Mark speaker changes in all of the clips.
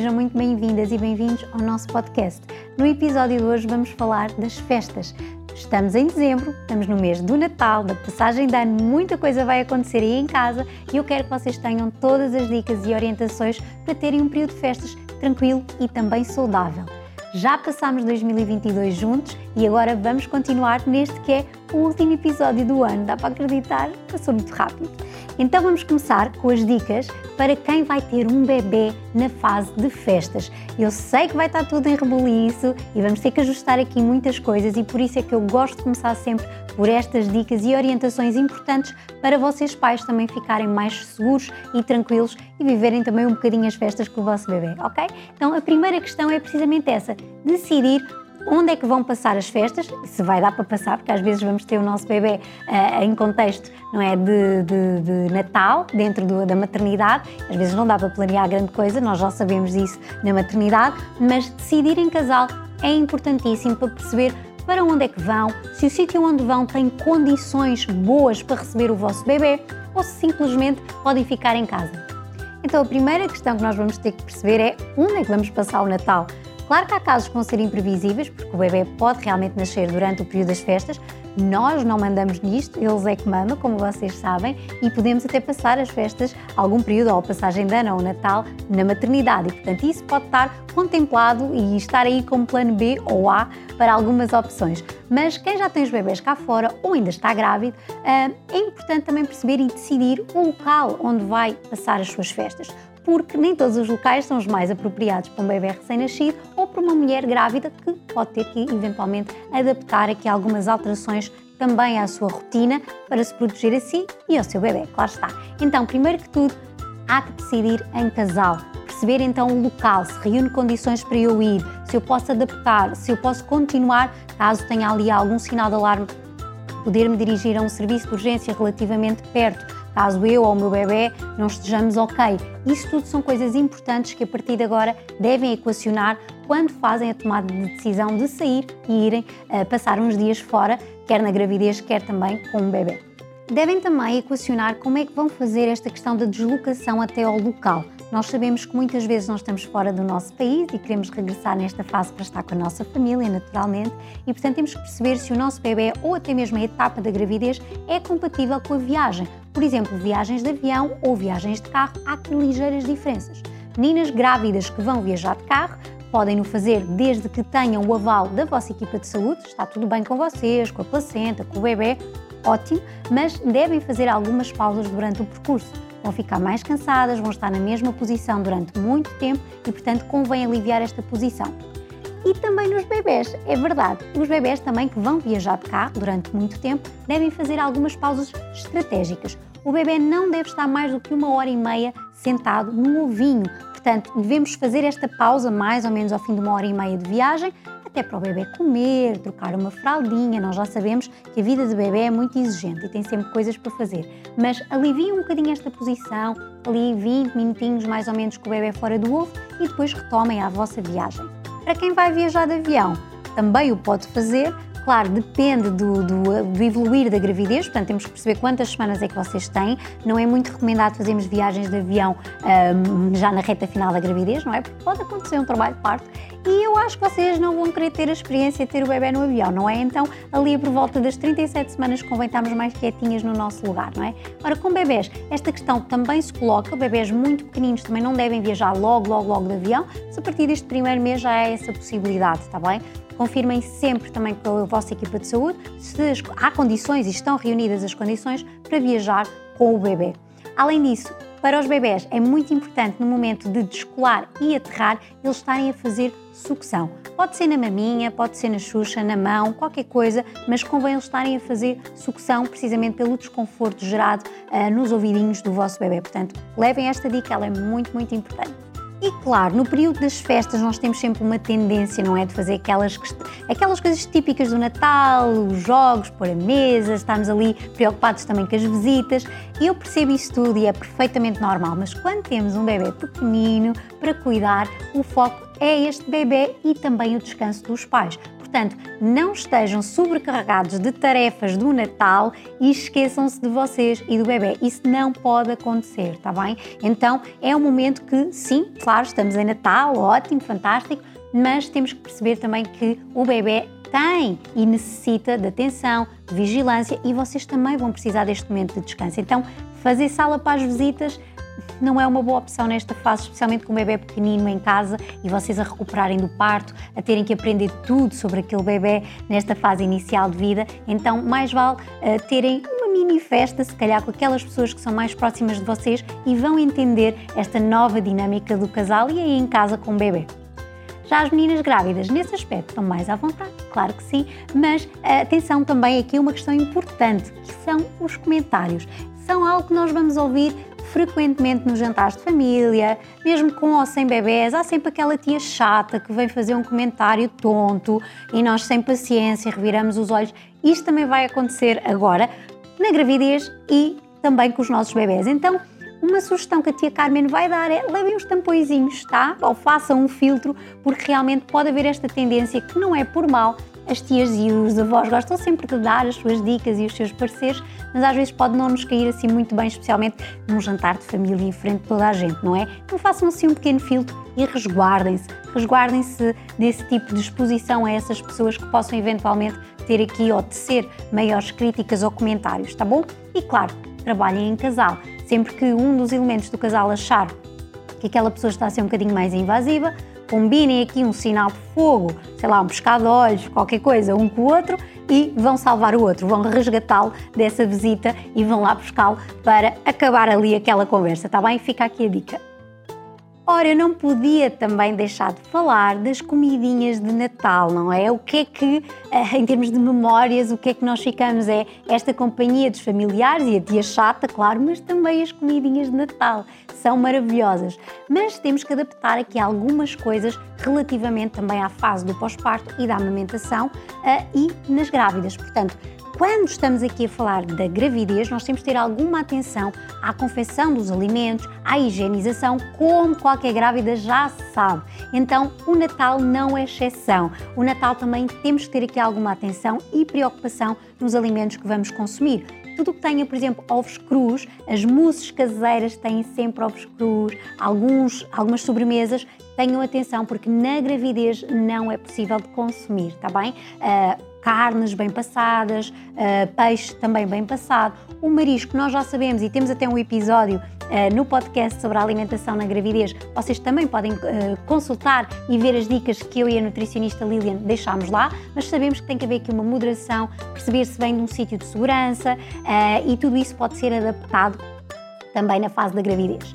Speaker 1: sejam muito bem-vindas e bem-vindos ao nosso podcast. No episódio de hoje vamos falar das festas. Estamos em dezembro, estamos no mês do Natal, da passagem de ano, muita coisa vai acontecer aí em casa e eu quero que vocês tenham todas as dicas e orientações para terem um período de festas tranquilo e também saudável. Já passámos 2022 juntos e agora vamos continuar neste que é o último episódio do ano. Dá para acreditar? Passou muito rápido. Então vamos começar com as dicas para quem vai ter um bebê na fase de festas. Eu sei que vai estar tudo em rebuliço e vamos ter que ajustar aqui muitas coisas e por isso é que eu gosto de começar sempre por estas dicas e orientações importantes para vocês pais também ficarem mais seguros e tranquilos e viverem também um bocadinho as festas com o vosso bebê, ok? Então a primeira questão é precisamente essa, decidir onde é que vão passar as festas, se vai dar para passar, porque às vezes vamos ter o nosso bebê uh, em contexto não é, de, de, de Natal, dentro do, da maternidade, às vezes não dá para planear grande coisa, nós já sabemos isso na maternidade, mas decidir em casal é importantíssimo para perceber para onde é que vão, se o sítio onde vão tem condições boas para receber o vosso bebê ou se simplesmente podem ficar em casa. Então a primeira questão que nós vamos ter que perceber é onde é que vamos passar o Natal. Claro que há casos que vão ser imprevisíveis, porque o bebê pode realmente nascer durante o período das festas. Nós não mandamos nisto, eles é que mandam, como vocês sabem, e podemos até passar as festas, algum período, ou a passagem de ano ou Natal, na maternidade. E, portanto, isso pode estar contemplado e estar aí como plano B ou A para algumas opções. Mas quem já tem os bebés cá fora ou ainda está grávido, eh, é importante também perceber e decidir o local onde vai passar as suas festas porque nem todos os locais são os mais apropriados para um bebê recém-nascido para uma mulher grávida que pode ter que eventualmente adaptar aqui algumas alterações também à sua rotina para se proteger a si e ao seu bebê, claro está. Então, primeiro que tudo, há que decidir em casal, perceber então o local, se reúne condições para eu ir, se eu posso adaptar, se eu posso continuar, caso tenha ali algum sinal de alarme, poder me dirigir a um serviço de urgência relativamente perto caso eu ou o meu bebê não estejamos ok. Isso tudo são coisas importantes que a partir de agora devem equacionar quando fazem a tomada de decisão de sair e irem uh, passar uns dias fora, quer na gravidez, quer também com o bebê. Devem também equacionar como é que vão fazer esta questão da deslocação até ao local. Nós sabemos que muitas vezes nós estamos fora do nosso país e queremos regressar nesta fase para estar com a nossa família, naturalmente, e portanto temos que perceber se o nosso bebê ou até mesmo a etapa da gravidez é compatível com a viagem. Por exemplo, viagens de avião ou viagens de carro, há aqui ligeiras diferenças. Meninas grávidas que vão viajar de carro podem o fazer desde que tenham o aval da vossa equipa de saúde, está tudo bem com vocês, com a placenta, com o bebê, ótimo, mas devem fazer algumas pausas durante o percurso. Vão ficar mais cansadas, vão estar na mesma posição durante muito tempo e, portanto, convém aliviar esta posição. E também nos bebés, é verdade, os bebés também que vão viajar de carro durante muito tempo devem fazer algumas pausas estratégicas. O bebê não deve estar mais do que uma hora e meia sentado no ovinho, portanto, devemos fazer esta pausa mais ou menos ao fim de uma hora e meia de viagem até para o bebê comer, trocar uma fraldinha. Nós já sabemos que a vida de bebê é muito exigente e tem sempre coisas para fazer. Mas aliviem um bocadinho esta posição, ali 20 minutinhos mais ou menos com o bebê fora do ovo e depois retomem a vossa viagem. Para quem vai viajar de avião, também o pode fazer, Claro, depende do, do, do, evoluir da gravidez, portanto temos que perceber quantas semanas é que vocês têm. Não é muito recomendado fazermos viagens de avião um, já na reta final da gravidez, não é? Porque pode acontecer um trabalho de parto e eu acho que vocês não vão querer ter a experiência de ter o bebê no avião, não é? Então, ali por volta das 37 semanas convém estarmos mais quietinhas no nosso lugar, não é? Ora, com bebés, esta questão também se coloca, bebés muito pequeninos também não devem viajar logo, logo, logo de avião, se a partir deste primeiro mês já há essa possibilidade, está bem? Confirmem sempre também com a vossa equipa de saúde se há condições e estão reunidas as condições para viajar com o bebê. Além disso, para os bebés é muito importante no momento de descolar e aterrar eles estarem a fazer sucção. Pode ser na maminha, pode ser na xuxa, na mão, qualquer coisa, mas convém eles estarem a fazer sucção precisamente pelo desconforto gerado uh, nos ouvidinhos do vosso bebê. Portanto, levem esta dica, ela é muito, muito importante. E claro, no período das festas nós temos sempre uma tendência, não é? De fazer aquelas, aquelas coisas típicas do Natal, os jogos, pôr a mesa, estarmos ali preocupados também com as visitas. Eu percebo isso tudo e é perfeitamente normal, mas quando temos um bebê pequenino para cuidar, o foco é este bebê e também o descanso dos pais. Portanto, não estejam sobrecarregados de tarefas do Natal e esqueçam-se de vocês e do bebê. Isso não pode acontecer, tá bem? Então, é um momento que, sim, claro, estamos em Natal, ótimo, fantástico, mas temos que perceber também que o bebê tem e necessita de atenção, de vigilância e vocês também vão precisar deste momento de descanso. Então, fazer sala para as visitas não é uma boa opção nesta fase, especialmente com um bebê pequenino em casa e vocês a recuperarem do parto, a terem que aprender tudo sobre aquele bebê nesta fase inicial de vida. Então, mais vale uh, terem uma mini festa, se calhar com aquelas pessoas que são mais próximas de vocês e vão entender esta nova dinâmica do casal e aí em casa com o bebê. Já as meninas grávidas, nesse aspecto, estão mais à vontade, claro que sim, mas atenção também aqui uma questão importante, que são os comentários. São algo que nós vamos ouvir frequentemente nos jantares de família, mesmo com ou sem bebés, há sempre aquela tia chata que vem fazer um comentário tonto e nós, sem paciência, reviramos os olhos. Isto também vai acontecer agora na gravidez e também com os nossos bebés. Então, uma sugestão que a tia Carmen vai dar é levem os tampõezinhos, tá? Ou façam um filtro, porque realmente pode haver esta tendência que não é por mal. As tias e os avós gostam sempre de dar as suas dicas e os seus pareceres, mas às vezes pode não nos cair assim muito bem, especialmente num jantar de família em frente de toda a gente, não é? Então façam assim um pequeno filtro e resguardem-se. Resguardem-se desse tipo de exposição a essas pessoas que possam eventualmente ter aqui ou tecer maiores críticas ou comentários, tá bom? E claro, trabalhem em casal. Sempre que um dos elementos do casal achar que aquela pessoa está a ser um bocadinho mais invasiva, combinem aqui um sinal de fogo, sei lá, um pescado de olhos, qualquer coisa, um com o outro e vão salvar o outro, vão resgatá-lo dessa visita e vão lá buscá-lo para acabar ali aquela conversa, tá bem? Fica aqui a dica. Ora, eu não podia também deixar de falar das comidinhas de Natal, não é? O que é que, eh, em termos de memórias, o que é que nós ficamos? É esta companhia dos familiares e a tia chata, claro, mas também as comidinhas de Natal. São maravilhosas. Mas temos que adaptar aqui algumas coisas relativamente também à fase do pós-parto e da amamentação uh, e nas grávidas. Portanto, quando estamos aqui a falar da gravidez, nós temos de ter alguma atenção à confecção dos alimentos, à higienização, como qualquer grávida já sabe. Então, o Natal não é exceção. O Natal também temos que ter aqui alguma atenção e preocupação nos alimentos que vamos consumir tudo que tenha, por exemplo, ovos crus, as mousses caseiras têm sempre ovos crus, alguns, algumas sobremesas, tenham atenção porque na gravidez não é possível de consumir, está bem? Uh, carnes bem passadas, uh, peixe também bem passado. O marisco, nós já sabemos e temos até um episódio uh, no podcast sobre a alimentação na gravidez. Vocês também podem uh, consultar e ver as dicas que eu e a nutricionista Lilian deixámos lá, mas sabemos que tem que haver aqui uma moderação, perceber se vem de um sítio de segurança e tudo isso pode ser adaptado também na fase da gravidez.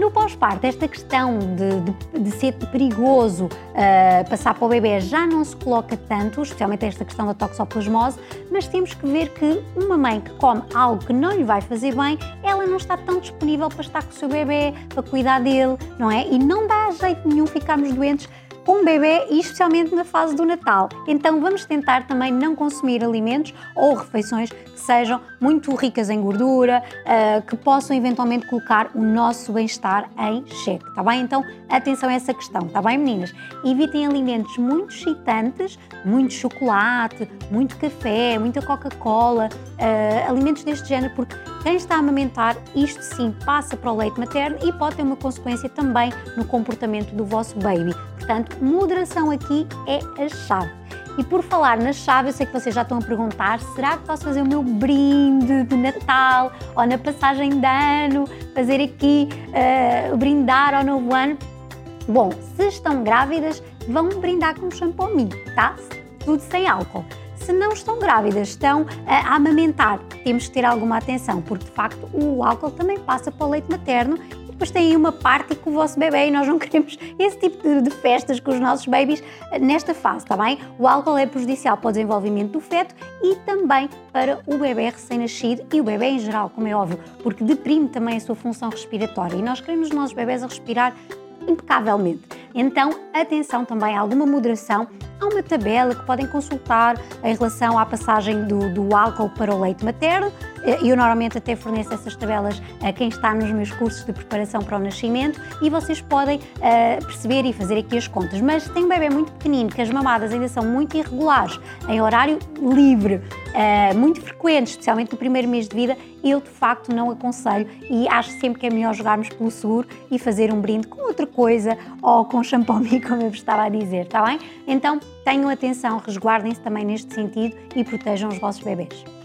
Speaker 1: No pós-parto, esta questão de, de, de, ser perigoso uh, passar para o bebê já não se coloca tanto, especialmente esta questão da toxoplasmose, mas temos que ver que uma mãe que come algo que não lhe vai fazer bem, ela não está tão disponível para estar com o seu bebê, para cuidar dele, não é? E não dá jeito nenhum ficarmos doentes com um bebê e especialmente na fase do Natal. Então vamos tentar também não consumir alimentos ou refeições que sejam muito ricas em gordura, uh, que possam eventualmente colocar o nosso bem-estar em xeque, tá bem? Então atenção a essa questão, tá bem meninas? Evitem alimentos muito excitantes, muito chocolate, muito café, muita Coca-Cola, uh, alimentos deste género, porque quem está a amamentar, isto sim passa para o leite materno e pode ter uma consequência também no comportamento do vosso baby. Portanto, moderação aqui é a chave. E por falar na chave, eu sei que vocês já estão a perguntar: será que posso fazer o meu brinde de Natal ou na passagem de ano, fazer aqui uh, brindar ao novo ano? Bom, se estão grávidas, vão brindar com shampoo mim, tá? Tudo sem álcool. Se não estão grávidas, estão a amamentar, temos que ter alguma atenção, porque de facto o álcool também passa para o leite materno depois aí uma parte com o vosso bebê e nós não queremos esse tipo de, de festas com os nossos babies eh, nesta fase, está bem? O álcool é prejudicial para o desenvolvimento do feto e também para o bebê recém-nascido e o bebê em geral, como é óbvio, porque deprime também a sua função respiratória e nós queremos os nossos bebés a respirar impecavelmente. Então, atenção também a alguma moderação. Há uma tabela que podem consultar em relação à passagem do, do álcool para o leite materno eu normalmente até forneço essas tabelas a quem está nos meus cursos de preparação para o nascimento e vocês podem uh, perceber e fazer aqui as contas. Mas tem um bebê muito pequenino, que as mamadas ainda são muito irregulares, em horário livre, uh, muito frequentes, especialmente no primeiro mês de vida, eu de facto não aconselho e acho sempre que é melhor jogarmos pelo seguro e fazer um brinde com outra coisa ou com champomi, como eu vos estava a dizer, está bem? Então tenham atenção, resguardem-se também neste sentido e protejam os vossos bebês.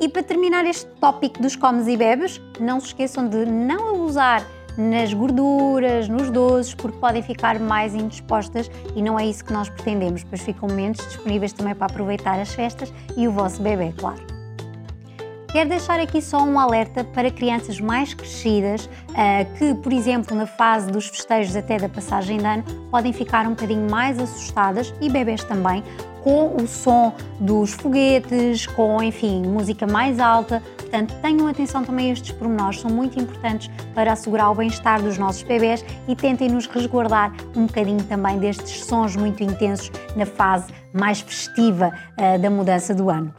Speaker 1: E para terminar este tópico dos comes e bebes, não se esqueçam de não abusar nas gorduras, nos doces, porque podem ficar mais indispostas e não é isso que nós pretendemos, pois ficam momentos disponíveis também para aproveitar as festas e o vosso bebê, claro. Quero deixar aqui só um alerta para crianças mais crescidas uh, que, por exemplo, na fase dos festejos até da passagem de ano, podem ficar um bocadinho mais assustadas e bebês também com o som dos foguetes, com, enfim, música mais alta. Portanto, tenham atenção também a estes pormenores, são muito importantes para assegurar o bem-estar dos nossos bebés e tentem nos resguardar um bocadinho também destes sons muito intensos na fase mais festiva uh, da mudança do ano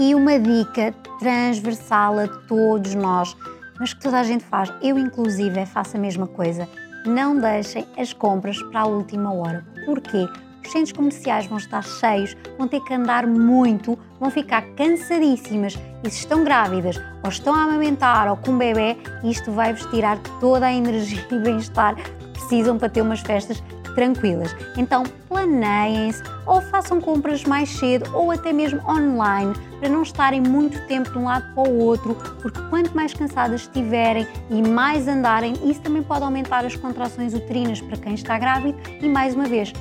Speaker 1: e uma dica transversal a todos nós, mas que toda a gente faz, eu inclusive faço a mesma coisa. Não deixem as compras para a última hora. Porquê? Os centros comerciais vão estar cheios, vão ter que andar muito, vão ficar cansadíssimas e se estão grávidas ou estão a amamentar ou com um bebê, isto vai-vos tirar toda a energia e bem-estar que precisam para ter umas festas tranquilas. Então planeiem-se ou façam compras mais cedo ou até mesmo online para não estarem muito tempo de um lado para o outro, porque quanto mais cansadas estiverem e mais andarem, isso também pode aumentar as contrações uterinas para quem está grávido e mais uma vez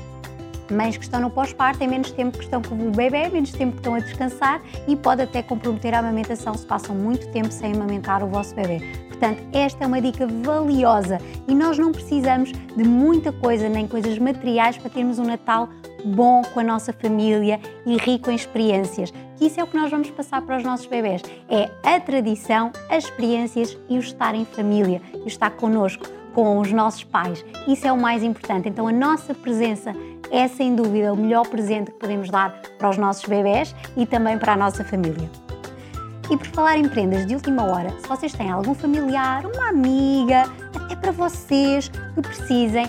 Speaker 1: mães que estão no pós-parto têm menos tempo que estão com o bebê, menos tempo que estão a descansar e pode até comprometer a amamentação se passam muito tempo sem amamentar o vosso bebê. Portanto, esta é uma dica valiosa e nós não precisamos de muita coisa, nem coisas materiais para termos um Natal bom com a nossa família e rico em experiências. Que isso é o que nós vamos passar para os nossos bebés. É a tradição, as experiências e o estar em família, e o estar connosco, com os nossos pais. Isso é o mais importante. Então a nossa presença é sem dúvida o melhor presente que podemos dar para os nossos bebés e também para a nossa família. E por falar em prendas de última hora, se vocês têm algum familiar, uma amiga, até para vocês que precisem,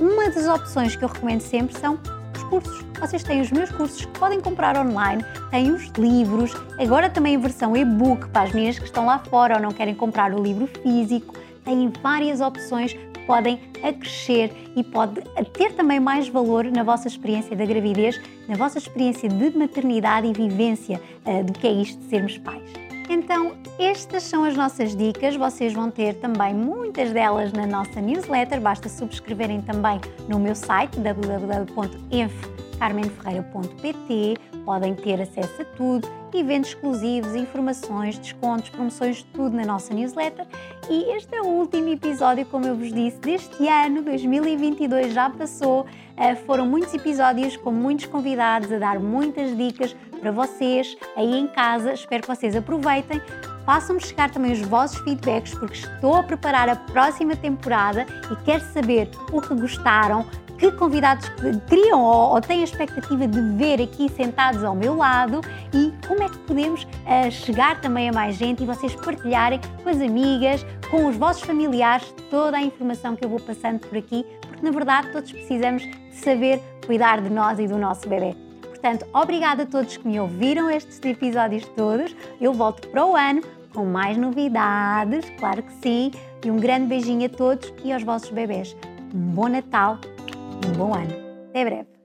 Speaker 1: uma das opções que eu recomendo sempre são os cursos. Vocês têm os meus cursos que podem comprar online, têm os livros, agora também a versão e-book para as meninas que estão lá fora ou não querem comprar o livro físico. Têm várias opções que podem acrescer e pode ter também mais valor na vossa experiência da gravidez, na vossa experiência de maternidade e vivência uh, do que é isto de sermos pais. Então, estas são as nossas dicas. Vocês vão ter também muitas delas na nossa newsletter. Basta subscreverem também no meu site www.enfcarmenferreira.pt. Podem ter acesso a tudo, eventos exclusivos, informações, descontos, promoções, tudo na nossa newsletter. E este é o último episódio, como eu vos disse, deste ano, 2022 já passou. Eh, foram muitos episódios com muitos convidados a dar muitas dicas para vocês aí em casa. Espero que vocês aproveitem. Façam-me chegar também os vossos feedbacks, porque estou a preparar a próxima temporada e quero saber o que gostaram, que convidados queriam ou, ou têm a expectativa de ver aqui sentados ao meu lado e como é que podemos uh, chegar também a mais gente e vocês partilharem com as amigas, com os vossos familiares, toda a informação que eu vou passando por aqui, porque na verdade todos precisamos de saber cuidar de nós e do nosso bebê. Portanto, obrigada a todos que me ouviram estes episódios todos. Eu volto para o ano com mais novidades, claro que sim. E um grande beijinho a todos e aos vossos bebês. Um bom Natal um bom ano. Até breve.